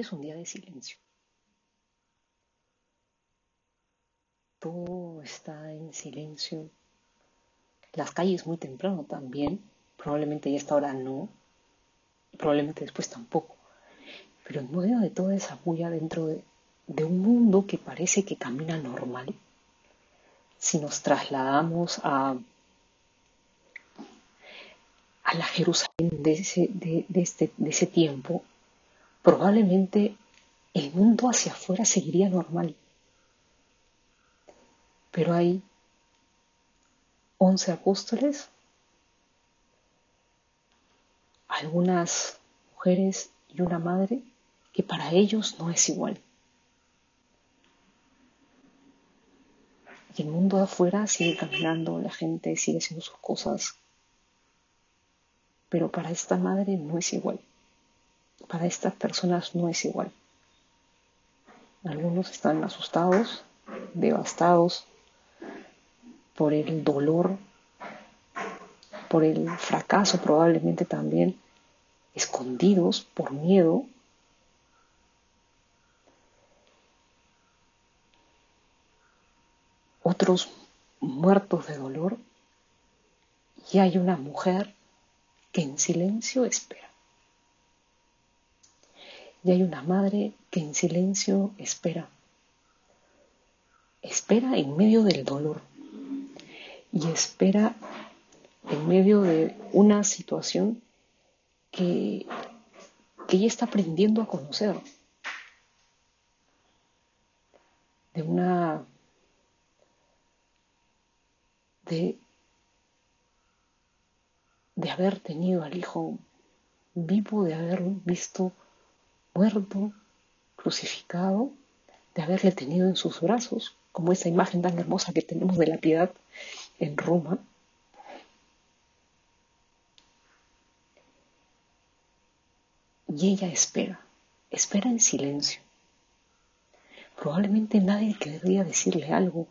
Es un día de silencio. Todo está en silencio. Las calles muy temprano también. Probablemente ya esta hora no. Probablemente después tampoco. Pero en medio de toda esa bulla dentro de, un mundo que parece que camina normal, si nos trasladamos a, a la Jerusalén de, este, de ese tiempo, probablemente el mundo hacia afuera seguiría normal. Pero hay once apóstoles, algunas mujeres y una madre que para ellos no es igual. Y el mundo de afuera sigue caminando, la gente sigue haciendo sus cosas. Pero para esta madre no es igual para estas personas no es igual. Algunos están asustados, devastados por el dolor, por el fracaso probablemente también, escondidos por miedo. Otros muertos de dolor y hay una mujer que en silencio espera. Y hay una madre que en silencio espera. Espera en medio del dolor. Y espera en medio de una situación que, que ella está aprendiendo a conocer. De una... de, de haber tenido al hijo vivo, de haber visto muerto, crucificado, de haberle tenido en sus brazos, como esa imagen tan hermosa que tenemos de la piedad en Roma. Y ella espera, espera en silencio. Probablemente nadie querría decirle algo.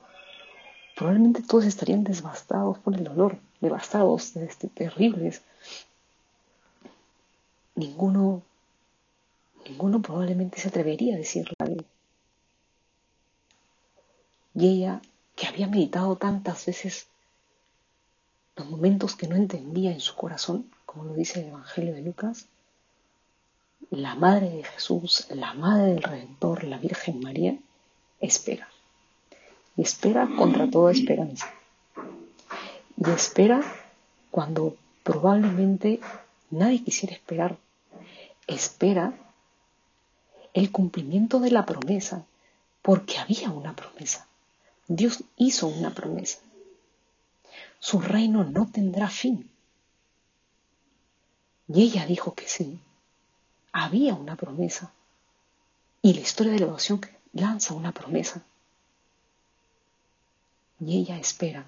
Probablemente todos estarían devastados por el dolor, devastados, este, terribles. Ninguno Ninguno probablemente se atrevería a decirle algo. Y ella, que había meditado tantas veces los momentos que no entendía en su corazón, como lo dice el Evangelio de Lucas, la Madre de Jesús, la Madre del Redentor, la Virgen María, espera. Y espera contra toda esperanza. Y espera cuando probablemente nadie quisiera esperar. Espera el cumplimiento de la promesa, porque había una promesa. Dios hizo una promesa. Su reino no tendrá fin. Y ella dijo que sí. Había una promesa. Y la historia de la oración lanza una promesa. Y ella espera.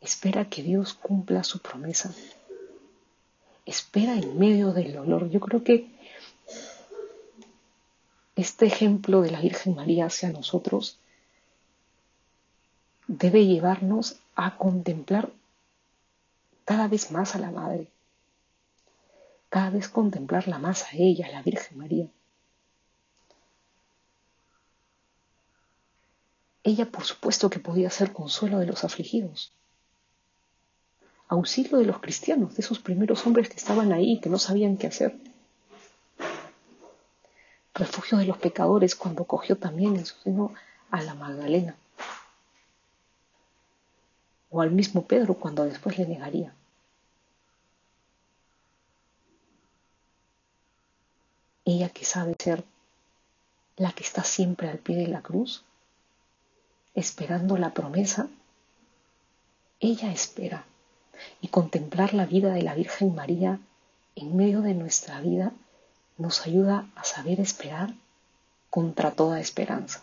Espera que Dios cumpla su promesa. Espera en medio del dolor. Yo creo que este ejemplo de la Virgen María hacia nosotros debe llevarnos a contemplar cada vez más a la Madre, cada vez contemplarla más a ella, a la Virgen María. Ella, por supuesto, que podía ser consuelo de los afligidos, auxilio de los cristianos, de esos primeros hombres que estaban ahí que no sabían qué hacer refugio de los pecadores cuando cogió también en su seno a la Magdalena. O al mismo Pedro cuando después le negaría. Ella que sabe ser la que está siempre al pie de la cruz, esperando la promesa, ella espera y contemplar la vida de la Virgen María en medio de nuestra vida nos ayuda a saber esperar contra toda esperanza.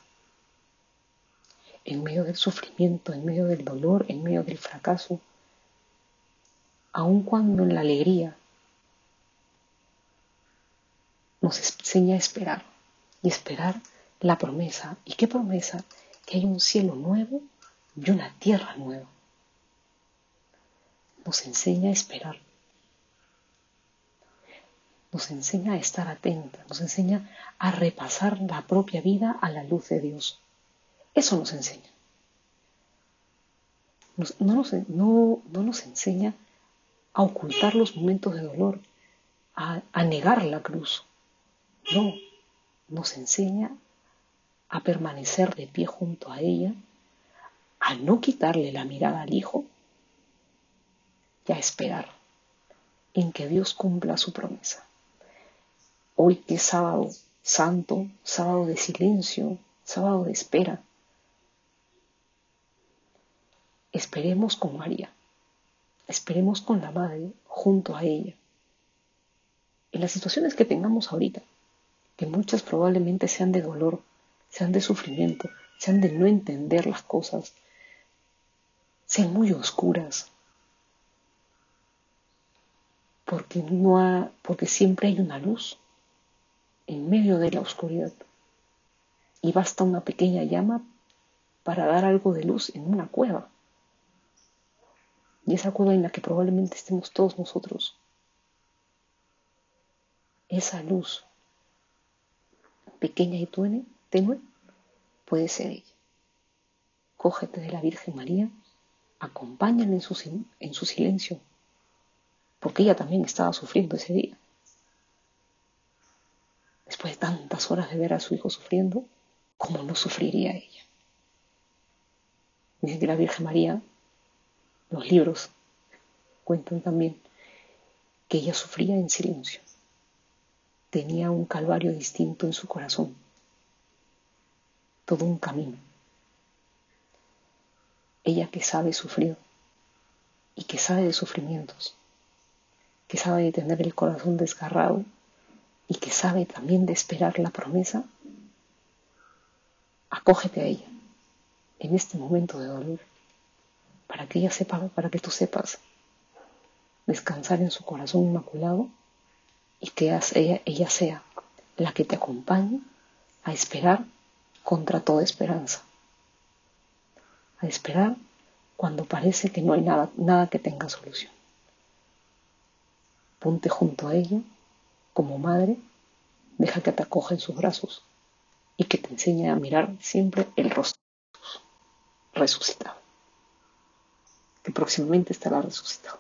En medio del sufrimiento, en medio del dolor, en medio del fracaso, aun cuando en la alegría nos enseña a esperar y esperar la promesa. ¿Y qué promesa? Que hay un cielo nuevo y una tierra nueva. Nos enseña a esperar nos enseña a estar atenta, nos enseña a repasar la propia vida a la luz de Dios. Eso nos enseña. no, nos, no, nos, enseña a ocultar los momentos de dolor, a, a negar la cruz. No, nos enseña a permanecer de pie junto a ella, a no quitarle la mirada al Hijo y a esperar en que Dios cumpla su promesa. Hoy que es sábado santo, sábado de silencio, sábado de espera, esperemos con María, esperemos con la Madre junto a ella. En las situaciones que tengamos ahorita, que muchas probablemente sean de dolor, sean de sufrimiento, sean de no entender las cosas, sean muy oscuras, porque, no porque siempre hay una luz en medio de la oscuridad y basta una pequeña llama para dar algo de luz en una cueva. Y esa cueva en la que probablemente estemos todos nosotros. Esa luz pequeña y tenue puede ser ella. Cógete de la Virgen María, acompáñala en su silencio, porque ella también estaba sufriendo ese día. Después de tantas horas de ver a su hijo sufriendo, ¿cómo no sufriría ella? Dice que la Virgen María, los libros cuentan también que ella sufría en silencio. Tenía un calvario distinto en su corazón todo un camino. Ella que sabe sufrir y que sabe de sufrimientos, que sabe de tener el corazón desgarrado y que sabe también de esperar la promesa, acógete a ella en este momento de dolor para que ella sepa, para que tú sepas descansar en su corazón inmaculado y que ella, ella sea la que te acompañe a esperar contra toda esperanza. A esperar cuando parece que no hay nada, nada que tenga solución. Ponte junto a ella como madre, deja que te acoja en sus brazos y que te enseñe a mirar siempre el rostro resucitado, que próximamente estará resucitado.